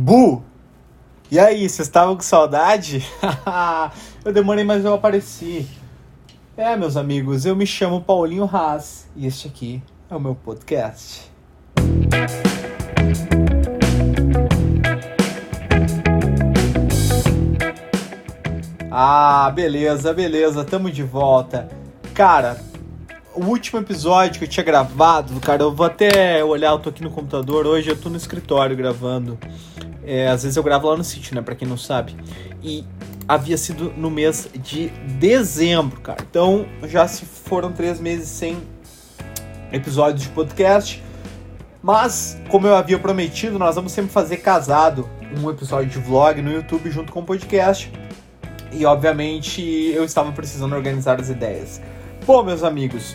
Bu! E aí, vocês estavam com saudade? eu demorei, mas eu apareci. É, meus amigos, eu me chamo Paulinho Haas e este aqui é o meu podcast. Ah, beleza, beleza, tamo de volta. Cara, o último episódio que eu tinha gravado, cara, eu vou até olhar, eu tô aqui no computador hoje, eu tô no escritório gravando. É, às vezes eu gravo lá no sítio, né, pra quem não sabe. E havia sido no mês de dezembro, cara. Então já se foram três meses sem episódios de podcast. Mas, como eu havia prometido, nós vamos sempre fazer casado um episódio de vlog no YouTube junto com o podcast. E obviamente eu estava precisando organizar as ideias. Bom, meus amigos,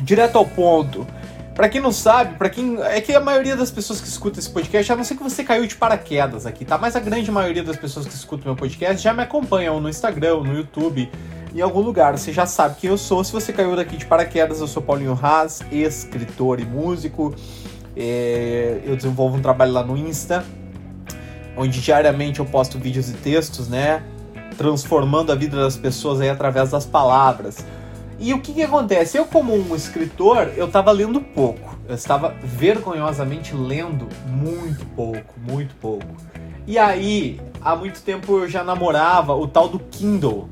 direto ao ponto. Para quem não sabe, para quem é que a maioria das pessoas que escuta esse podcast, a não ser que você caiu de paraquedas aqui, tá? Mas a grande maioria das pessoas que escutam meu podcast já me acompanham no Instagram, no YouTube, em algum lugar. Você já sabe quem eu sou. Se você caiu daqui de paraquedas, eu sou Paulinho Haas, escritor e músico. É, eu desenvolvo um trabalho lá no Insta, onde diariamente eu posto vídeos e textos, né? Transformando a vida das pessoas aí através das palavras. E o que, que acontece? Eu, como um escritor, eu estava lendo pouco. Eu estava vergonhosamente lendo muito pouco, muito pouco. E aí, há muito tempo eu já namorava o tal do Kindle,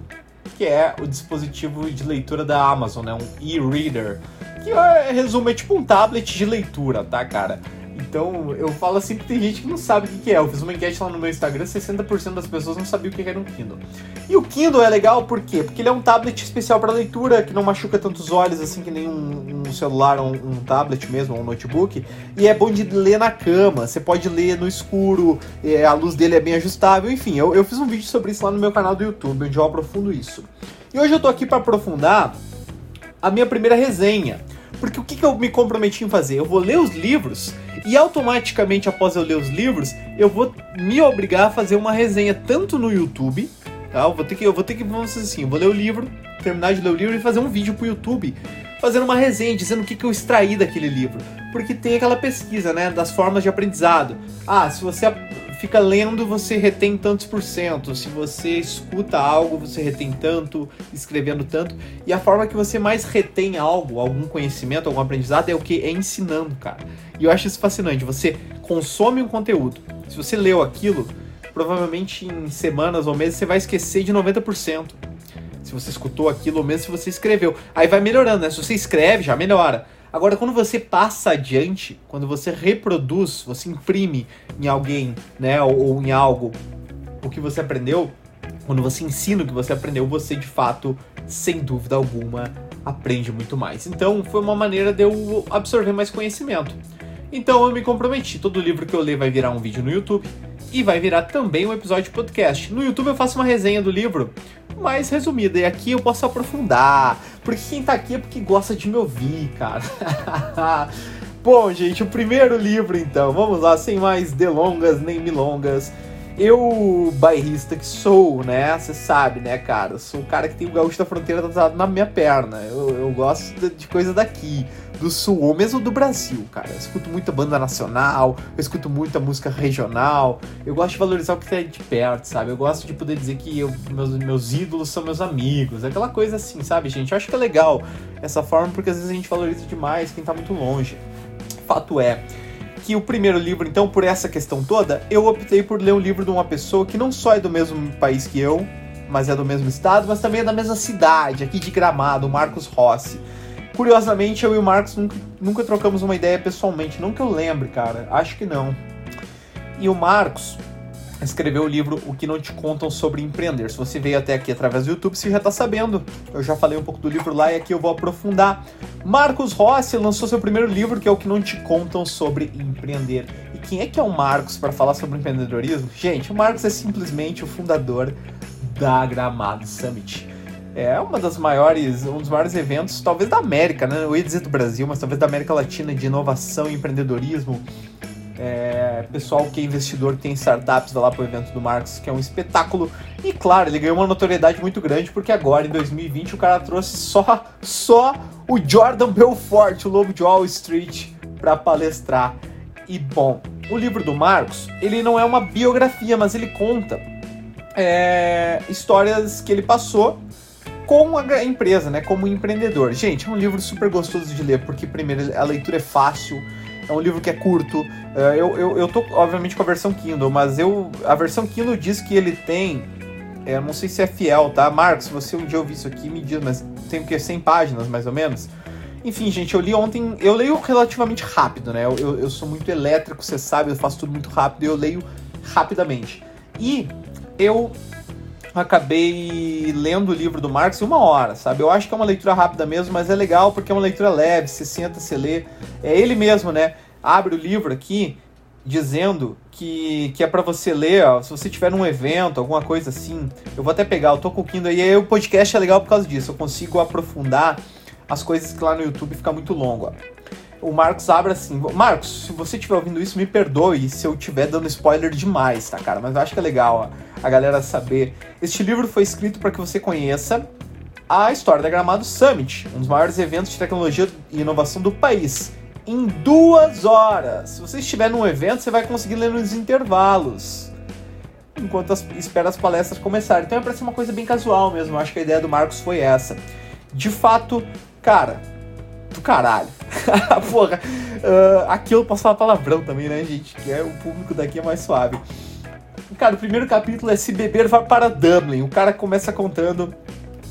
que é o dispositivo de leitura da Amazon, né? Um e-reader. Que, é, resumo, é tipo um tablet de leitura, tá, cara? Então, eu falo assim que tem gente que não sabe o que é. Eu fiz uma enquete lá no meu Instagram, 60% das pessoas não sabiam o que era um Kindle. E o Kindle é legal por quê? Porque ele é um tablet especial para leitura, que não machuca tantos olhos assim que nem um, um celular ou um, um, tablet mesmo, ou um notebook. E é bom de ler na cama, você pode ler no escuro, é, a luz dele é bem ajustável. Enfim, eu, eu fiz um vídeo sobre isso lá no meu canal do YouTube, onde eu aprofundo isso. E hoje eu tô aqui para aprofundar a minha primeira resenha. Porque o que, que eu me comprometi em fazer? Eu vou ler os livros e automaticamente após eu ler os livros, eu vou me obrigar a fazer uma resenha tanto no YouTube, tá? Eu vou ter que, eu vou ter que, vamos dizer assim, vou ler o livro, terminar de ler o livro e fazer um vídeo pro YouTube fazendo uma resenha, dizendo o que, que eu extraí daquele livro. Porque tem aquela pesquisa, né, das formas de aprendizado. Ah, se você fica lendo, você retém tantos por cento. Se você escuta algo, você retém tanto, escrevendo tanto. E a forma que você mais retém algo, algum conhecimento, algum aprendizado, é o que? É ensinando, cara. E eu acho isso fascinante. Você consome um conteúdo. Se você leu aquilo, provavelmente em semanas ou meses você vai esquecer de 90%. Se você escutou aquilo, ou mesmo se você escreveu. Aí vai melhorando, né? Se você escreve, já melhora. Agora, quando você passa adiante, quando você reproduz, você imprime em alguém, né, ou, ou em algo o que você aprendeu, quando você ensina o que você aprendeu, você de fato, sem dúvida alguma, aprende muito mais. Então, foi uma maneira de eu absorver mais conhecimento. Então, eu me comprometi. Todo livro que eu ler vai virar um vídeo no YouTube e vai virar também um episódio de podcast. No YouTube eu faço uma resenha do livro mais resumida e aqui eu posso aprofundar, porque quem tá aqui é porque gosta de me ouvir, cara. Bom, gente, o primeiro livro então, vamos lá, sem mais delongas nem milongas. Eu, bairrista que sou, né? Você sabe, né, cara? Sou o cara que tem o gaúcho da fronteira tatuado na minha perna. Eu, eu gosto de coisa daqui do sul, ou mesmo do Brasil, cara. Eu escuto muita banda nacional, eu escuto muita música regional. Eu gosto de valorizar o que tá de perto, sabe? Eu gosto de poder dizer que eu, meus, meus ídolos são meus amigos, aquela coisa assim, sabe, gente? Eu acho que é legal essa forma porque às vezes a gente valoriza demais quem tá muito longe. Fato é que o primeiro livro, então, por essa questão toda, eu optei por ler um livro de uma pessoa que não só é do mesmo país que eu, mas é do mesmo estado, mas também é da mesma cidade, aqui de Gramado, Marcos Rossi. Curiosamente, eu e o Marcos nunca, nunca trocamos uma ideia pessoalmente. Não que eu lembre, cara. Acho que não. E o Marcos escreveu o livro O que não te contam sobre empreender. Se você veio até aqui através do YouTube, você já está sabendo. Eu já falei um pouco do livro lá e aqui eu vou aprofundar. Marcos Rossi lançou seu primeiro livro, que é O que não te contam sobre empreender. E quem é que é o Marcos para falar sobre empreendedorismo? Gente, o Marcos é simplesmente o fundador da Gramado Summit é uma das maiores, um dos maiores eventos, talvez da América, né? Eu ia dizer do Brasil, mas talvez da América Latina de inovação e empreendedorismo. É, pessoal que é investidor tem startups vai lá pro evento do Marcos, que é um espetáculo. E claro, ele ganhou uma notoriedade muito grande porque agora em 2020 o cara trouxe só só o Jordan Belfort, o lobo de Wall Street, para palestrar. E bom, o livro do Marcos, ele não é uma biografia, mas ele conta é, histórias que ele passou com a empresa, né, como empreendedor. Gente, é um livro super gostoso de ler, porque primeiro a leitura é fácil, é um livro que é curto. É, eu, eu, eu tô, obviamente, com a versão Kindle, mas eu a versão Kindle diz que ele tem. É, não sei se é fiel, tá? Marcos, se você um dia ouvir isso aqui, me diz, mas tem o que? 100 páginas, mais ou menos? Enfim, gente, eu li ontem. Eu leio relativamente rápido, né? Eu, eu, eu sou muito elétrico, você sabe, eu faço tudo muito rápido eu leio rapidamente. E eu acabei lendo o livro do Marx em uma hora, sabe? Eu acho que é uma leitura rápida mesmo, mas é legal porque é uma leitura leve, você senta, você lê. É ele mesmo, né? Abre o livro aqui dizendo que, que é para você ler, ó, se você tiver num evento, alguma coisa assim. Eu vou até pegar, eu tô com o Kindle e aí o podcast é legal por causa disso. Eu consigo aprofundar as coisas que lá no YouTube fica muito longo, ó. O Marcos abre assim. Marcos, se você estiver ouvindo isso, me perdoe se eu estiver dando spoiler demais, tá, cara? Mas eu acho que é legal, ó a galera saber. Este livro foi escrito para que você conheça a história da Gramado Summit, um dos maiores eventos de tecnologia e inovação do país. Em duas horas. Se você estiver num evento, você vai conseguir ler nos intervalos. Enquanto as, espera as palestras começarem. Então é pra ser uma coisa bem casual mesmo. Eu acho que a ideia do Marcos foi essa. De fato, cara, do caralho. Porra, uh, aqui eu posso falar palavrão também, né, gente? Que é o público daqui é mais suave. Cara, o primeiro capítulo é Se Beber Vai para Dublin. O cara começa contando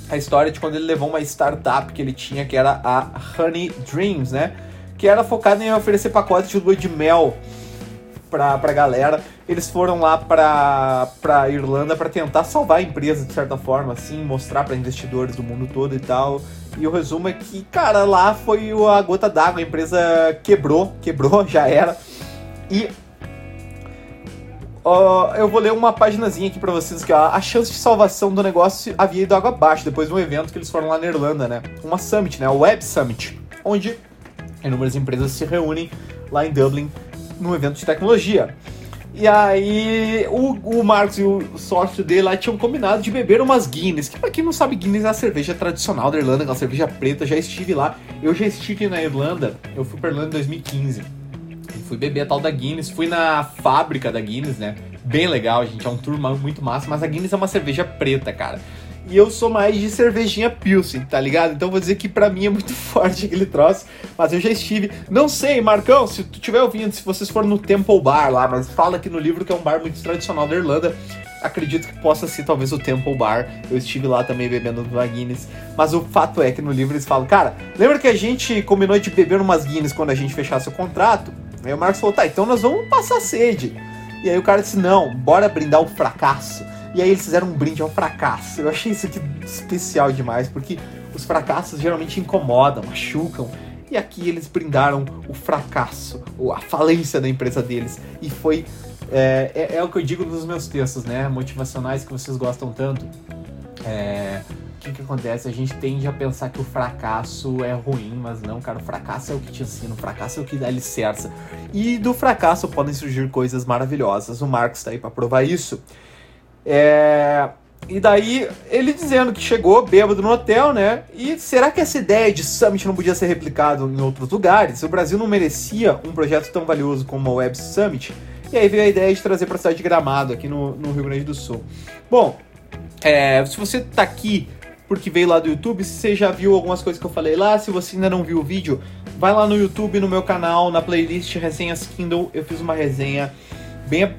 a história de quando ele levou uma startup que ele tinha, que era a Honey Dreams, né? Que era focada em oferecer pacotes de lua de mel pra, pra galera. Eles foram lá pra, pra Irlanda para tentar salvar a empresa de certa forma, assim, mostrar para investidores do mundo todo e tal. E o resumo é que, cara, lá foi a gota d'água, a empresa quebrou, quebrou, já era. E Uh, eu vou ler uma paginazinha aqui para vocês que a chance de salvação do negócio havia ido água abaixo depois de um evento que eles foram lá na Irlanda, né? Uma summit, né? A Web Summit, onde inúmeras empresas se reúnem lá em Dublin num evento de tecnologia. E aí o, o Marcos e o sócio dele lá tinham combinado de beber umas Guinness, que pra quem não sabe, Guinness é a cerveja tradicional da Irlanda, aquela cerveja preta, já estive lá. Eu já estive na Irlanda, eu fui pra Irlanda em 2015 fui beber a tal da Guinness, fui na fábrica da Guinness, né? Bem legal, gente, é um tour muito massa, mas a Guinness é uma cerveja preta, cara. E eu sou mais de cervejinha Pilsen, tá ligado? Então vou dizer que para mim é muito forte aquele troço, mas eu já estive. Não sei, Marcão, se tu estiver ouvindo, se vocês forem no Temple Bar lá, mas fala aqui no livro que é um bar muito tradicional da Irlanda. Acredito que possa ser talvez o Temple Bar. Eu estive lá também bebendo uma Guinness. Mas o fato é que no livro eles falam, cara, lembra que a gente combinou de beber umas Guinness quando a gente fechasse o contrato? Aí o Marcos falou, tá, então nós vamos passar sede. E aí o cara disse, não, bora brindar o fracasso. E aí eles fizeram um brinde ao fracasso. Eu achei isso aqui especial demais, porque os fracassos geralmente incomodam, machucam. E aqui eles brindaram o fracasso, ou a falência da empresa deles. E foi. É, é, é o que eu digo nos meus textos, né? Motivacionais que vocês gostam tanto. É, o que, que acontece? A gente tende a pensar que o fracasso é ruim, mas não, cara, o fracasso é o que te ensina, o fracasso é o que dá alicerça. E do fracasso podem surgir coisas maravilhosas. O Marx está aí para provar isso. É... E daí, ele dizendo que chegou bêbado no hotel, né? E será que essa ideia de Summit não podia ser replicado em outros lugares? O Brasil não merecia um projeto tão valioso como a Web Summit? E aí veio a ideia de trazer para a cidade de Gramado, aqui no, no Rio Grande do Sul. Bom, é, se você está aqui porque veio lá do YouTube. Se você já viu algumas coisas que eu falei lá, se você ainda não viu o vídeo, vai lá no YouTube, no meu canal, na playlist Resenhas Kindle. Eu fiz uma resenha bem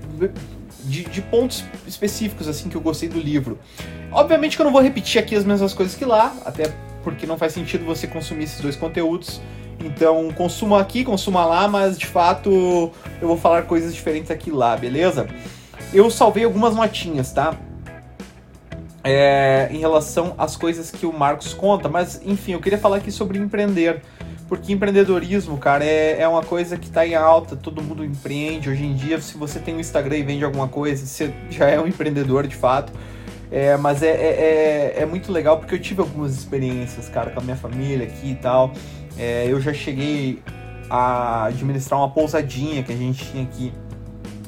de, de, pontos específicos assim que eu gostei do livro. Obviamente que eu não vou repetir aqui as mesmas coisas que lá, até porque não faz sentido você consumir esses dois conteúdos. Então, consuma aqui, consuma lá, mas de fato eu vou falar coisas diferentes aqui lá, beleza? Eu salvei algumas notinhas, tá? é, em relação às coisas que o Marcos conta, mas enfim, eu queria falar aqui sobre empreender. Porque empreendedorismo, cara, é, é uma coisa que está em alta, todo mundo empreende. Hoje em dia, se você tem um Instagram e vende alguma coisa, você já é um empreendedor de fato. É, mas é, é, é, é muito legal porque eu tive algumas experiências, cara, com a minha família aqui e tal. É, eu já cheguei a administrar uma pousadinha que a gente tinha aqui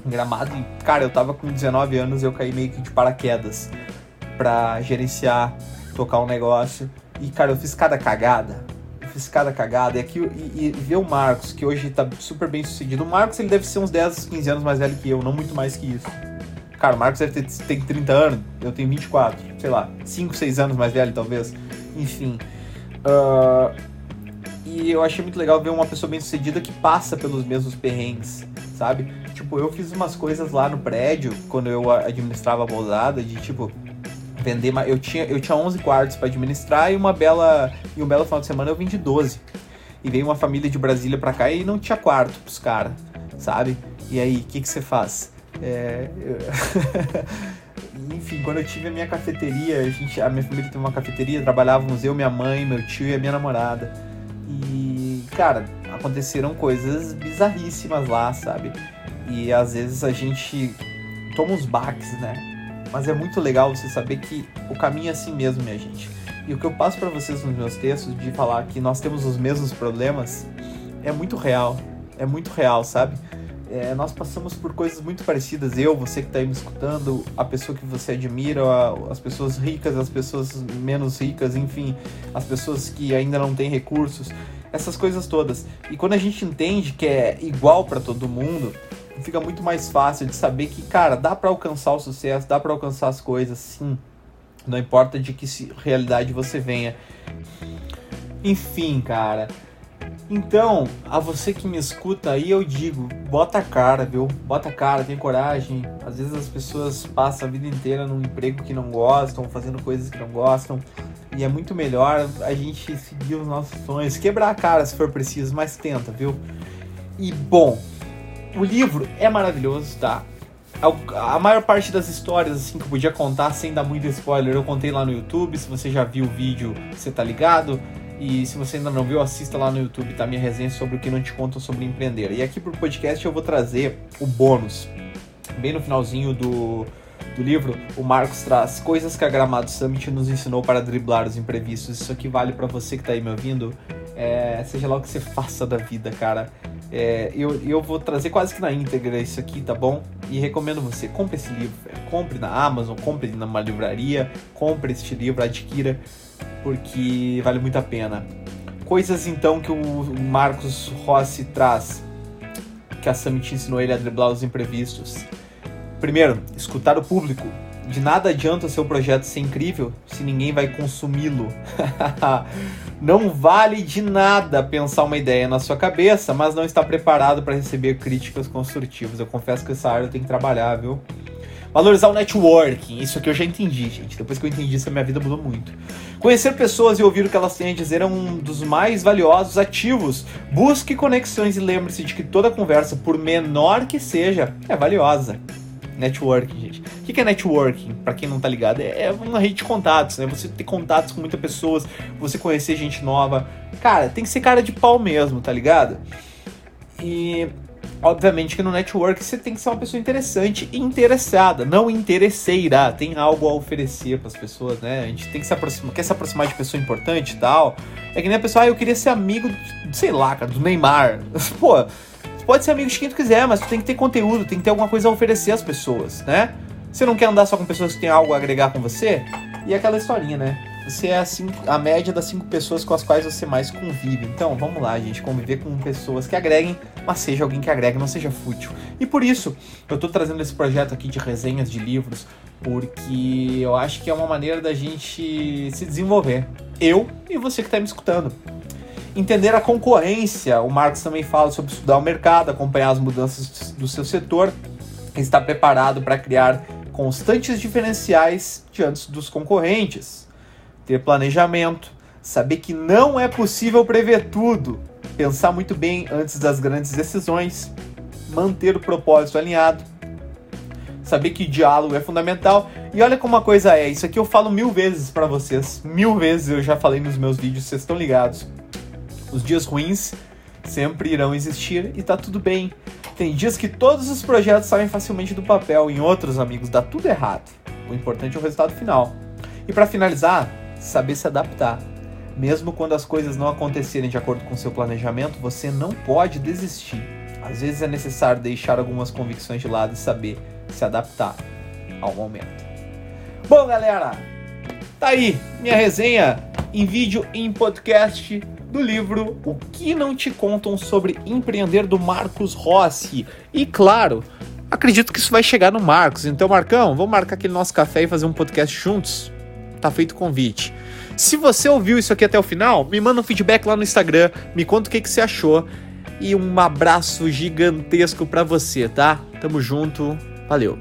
em Gramado. E, cara, eu tava com 19 anos e eu caí meio que de paraquedas para gerenciar, tocar um negócio. E, cara, eu fiz cada cagada. Fiz cagada. E, aqui, e, e ver o Marcos, que hoje tá super bem sucedido. O Marcos ele deve ser uns 10, 15 anos mais velho que eu, não muito mais que isso. Cara, o Marcos deve ter tem 30 anos, eu tenho 24, sei lá, 5, 6 anos mais velho talvez. Enfim. Uh, e eu achei muito legal ver uma pessoa bem sucedida que passa pelos mesmos perrengues, sabe? Tipo, eu fiz umas coisas lá no prédio, quando eu administrava a pousada, de tipo, vender. Eu tinha, eu tinha 11 quartos para administrar e uma bela. E um belo final de semana eu vendi 12. E veio uma família de Brasília para cá e não tinha quarto pros caras, sabe? E aí, o que, que você faz? É, eu... Enfim, quando eu tive a minha cafeteria, a, gente, a minha família tem uma cafeteria, trabalhávamos eu, minha mãe, meu tio e a minha namorada. E, cara, aconteceram coisas bizarríssimas lá, sabe? E às vezes a gente toma uns baques, né? Mas é muito legal você saber que o caminho é assim mesmo, minha gente. E o que eu passo para vocês nos meus textos de falar que nós temos os mesmos problemas é muito real. É muito real, sabe? É, nós passamos por coisas muito parecidas. Eu, você que está aí me escutando, a pessoa que você admira, as pessoas ricas, as pessoas menos ricas, enfim, as pessoas que ainda não têm recursos, essas coisas todas. E quando a gente entende que é igual para todo mundo, fica muito mais fácil de saber que, cara, dá para alcançar o sucesso, dá para alcançar as coisas, sim. Não importa de que realidade você venha. Enfim, cara. Então, a você que me escuta aí, eu digo, bota a cara, viu? Bota a cara, tem coragem. Às vezes as pessoas passam a vida inteira num emprego que não gostam, fazendo coisas que não gostam. E é muito melhor a gente seguir os nossos sonhos, quebrar a cara se for preciso, mas tenta, viu? E bom, o livro é maravilhoso, tá? A maior parte das histórias assim que eu podia contar sem dar muito spoiler, eu contei lá no YouTube. Se você já viu o vídeo, você tá ligado. E se você ainda não viu, assista lá no YouTube, tá? Minha resenha sobre o que não te contam sobre empreender. E aqui pro podcast eu vou trazer o bônus. Bem no finalzinho do, do livro, o Marcos traz coisas que a Gramado Summit nos ensinou para driblar os imprevistos. Isso aqui vale para você que tá aí me ouvindo. É, seja lá o que você faça da vida, cara. É, eu, eu vou trazer quase que na íntegra isso aqui, tá bom? E recomendo você, compre esse livro, compre na Amazon, compre numa livraria, compre este livro, adquira, porque vale muito a pena. Coisas então que o Marcos Rossi traz, que a Summit ensinou ele a driblar os imprevistos. Primeiro, escutar o público. De nada adianta o seu projeto ser incrível se ninguém vai consumi-lo. Não vale de nada pensar uma ideia na sua cabeça, mas não está preparado para receber críticas construtivas. Eu confesso que essa área tenho que trabalhar, viu? Valorizar o networking, isso aqui eu já entendi, gente. Depois que eu entendi isso, a minha vida mudou muito. Conhecer pessoas e ouvir o que elas têm a dizer é um dos mais valiosos ativos. Busque conexões e lembre-se de que toda conversa, por menor que seja, é valiosa. Networking, gente. O que é networking? Para quem não tá ligado, é, é uma rede de contatos, né? Você ter contatos com muitas pessoas, você conhecer gente nova. Cara, tem que ser cara de pau mesmo, tá ligado? E obviamente que no network você tem que ser uma pessoa interessante e interessada, não interesseira. Tem algo a oferecer para as pessoas, né? A gente tem que se aproximar, quer se aproximar de pessoa importante e tal. É que nem a pessoa, ah, eu queria ser amigo, sei lá, cara, do Neymar. Pô, você pode ser amigo de quem tu quiser, mas tu tem que ter conteúdo, tem que ter alguma coisa a oferecer às pessoas, né? Você não quer andar só com pessoas que têm algo a agregar com você? E aquela historinha, né? Você é assim, a média das cinco pessoas com as quais você mais convive. Então, vamos lá, gente, conviver com pessoas que agreguem, mas seja alguém que agregue, não seja fútil. E por isso, eu tô trazendo esse projeto aqui de resenhas de livros, porque eu acho que é uma maneira da gente se desenvolver. Eu e você que está me escutando entender a concorrência. O Marx também fala sobre estudar o mercado, acompanhar as mudanças do seu setor, estar preparado para criar constantes diferenciais diante dos concorrentes, ter planejamento, saber que não é possível prever tudo, pensar muito bem antes das grandes decisões, manter o propósito alinhado, saber que diálogo é fundamental. E olha como a coisa é, isso aqui eu falo mil vezes para vocês, mil vezes eu já falei nos meus vídeos, vocês estão ligados. Os dias ruins sempre irão existir e tá tudo bem. Tem dias que todos os projetos saem facilmente do papel, em outros, amigos, dá tudo errado. O importante é o resultado final. E para finalizar, saber se adaptar. Mesmo quando as coisas não acontecerem de acordo com seu planejamento, você não pode desistir. Às vezes é necessário deixar algumas convicções de lado e saber se adaptar ao momento. Bom, galera, tá aí minha resenha em vídeo e em podcast do livro O que não te contam sobre empreender do Marcos Rossi. E claro, acredito que isso vai chegar no Marcos. Então, Marcão, vamos marcar aquele nosso café e fazer um podcast juntos? Tá feito o convite. Se você ouviu isso aqui até o final, me manda um feedback lá no Instagram, me conta o que, que você achou. E um abraço gigantesco para você, tá? Tamo junto. Valeu.